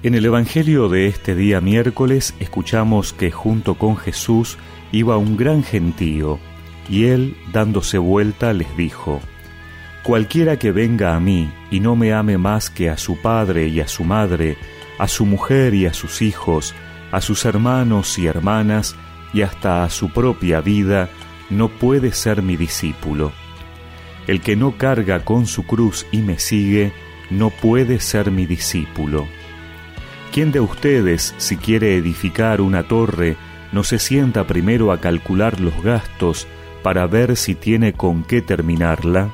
En el Evangelio de este día miércoles escuchamos que junto con Jesús iba un gran gentío, y él, dándose vuelta, les dijo, Cualquiera que venga a mí y no me ame más que a su padre y a su madre, a su mujer y a sus hijos, a sus hermanos y hermanas, y hasta a su propia vida, no puede ser mi discípulo. El que no carga con su cruz y me sigue, no puede ser mi discípulo. ¿Quién de ustedes, si quiere edificar una torre, no se sienta primero a calcular los gastos para ver si tiene con qué terminarla?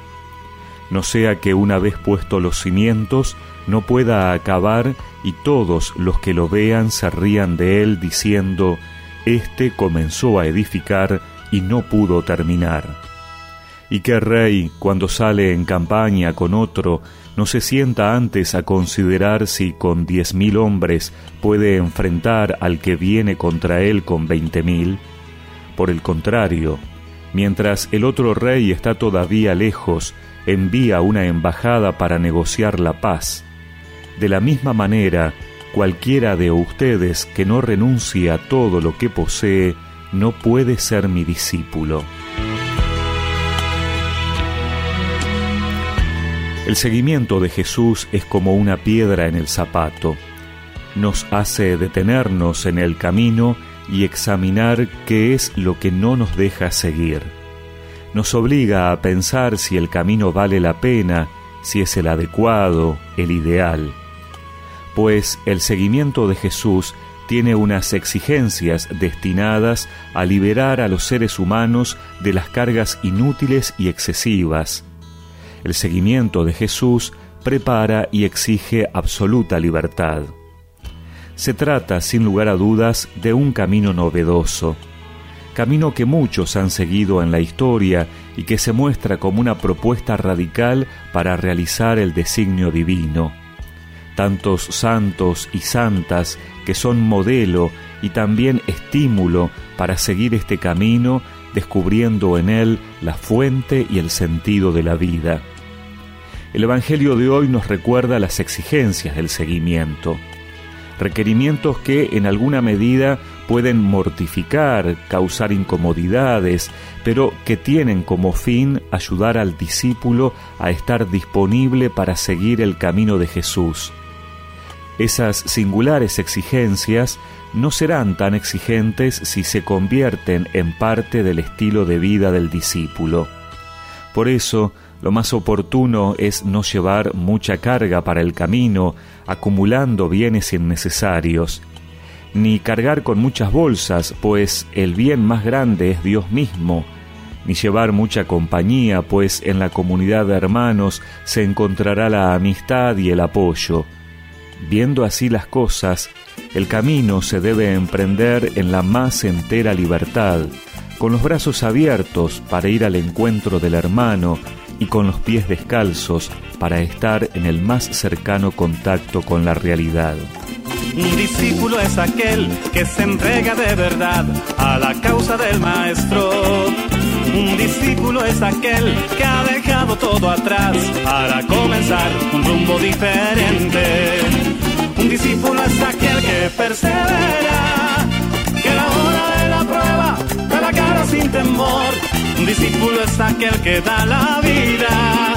No sea que una vez puestos los cimientos no pueda acabar y todos los que lo vean se rían de él diciendo, Este comenzó a edificar y no pudo terminar. ¿Y qué rey, cuando sale en campaña con otro, no se sienta antes a considerar si con diez mil hombres puede enfrentar al que viene contra él con veinte mil? Por el contrario, mientras el otro rey está todavía lejos, envía una embajada para negociar la paz. De la misma manera, cualquiera de ustedes que no renuncie a todo lo que posee, no puede ser mi discípulo. El seguimiento de Jesús es como una piedra en el zapato. Nos hace detenernos en el camino y examinar qué es lo que no nos deja seguir. Nos obliga a pensar si el camino vale la pena, si es el adecuado, el ideal. Pues el seguimiento de Jesús tiene unas exigencias destinadas a liberar a los seres humanos de las cargas inútiles y excesivas, el seguimiento de Jesús prepara y exige absoluta libertad. Se trata, sin lugar a dudas, de un camino novedoso, camino que muchos han seguido en la historia y que se muestra como una propuesta radical para realizar el designio divino. Tantos santos y santas que son modelo y también estímulo para seguir este camino, descubriendo en él la fuente y el sentido de la vida. El Evangelio de hoy nos recuerda las exigencias del seguimiento, requerimientos que en alguna medida pueden mortificar, causar incomodidades, pero que tienen como fin ayudar al discípulo a estar disponible para seguir el camino de Jesús. Esas singulares exigencias no serán tan exigentes si se convierten en parte del estilo de vida del discípulo. Por eso, lo más oportuno es no llevar mucha carga para el camino, acumulando bienes innecesarios, ni cargar con muchas bolsas, pues el bien más grande es Dios mismo, ni llevar mucha compañía, pues en la comunidad de hermanos se encontrará la amistad y el apoyo. Viendo así las cosas, el camino se debe emprender en la más entera libertad, con los brazos abiertos para ir al encuentro del hermano y con los pies descalzos para estar en el más cercano contacto con la realidad. Un discípulo es aquel que se entrega de verdad a la causa del maestro. Un discípulo es aquel que ha dejado todo atrás para comenzar un rumbo diferente. Un discípulo es aquel que persevera, Un discípulo es aquel que da la vida,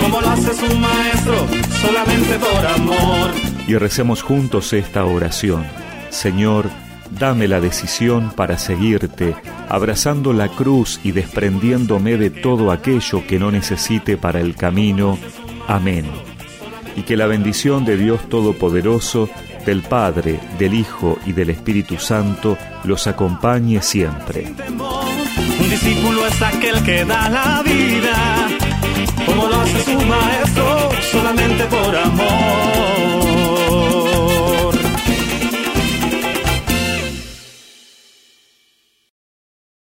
como lo hace su maestro, solamente por amor. Y recemos juntos esta oración. Señor, dame la decisión para seguirte, abrazando la cruz y desprendiéndome de todo aquello que no necesite para el camino. Amén. Y que la bendición de Dios Todopoderoso, del Padre, del Hijo y del Espíritu Santo los acompañe siempre. Un discípulo es aquel que da la vida, como lo hace su maestro, solamente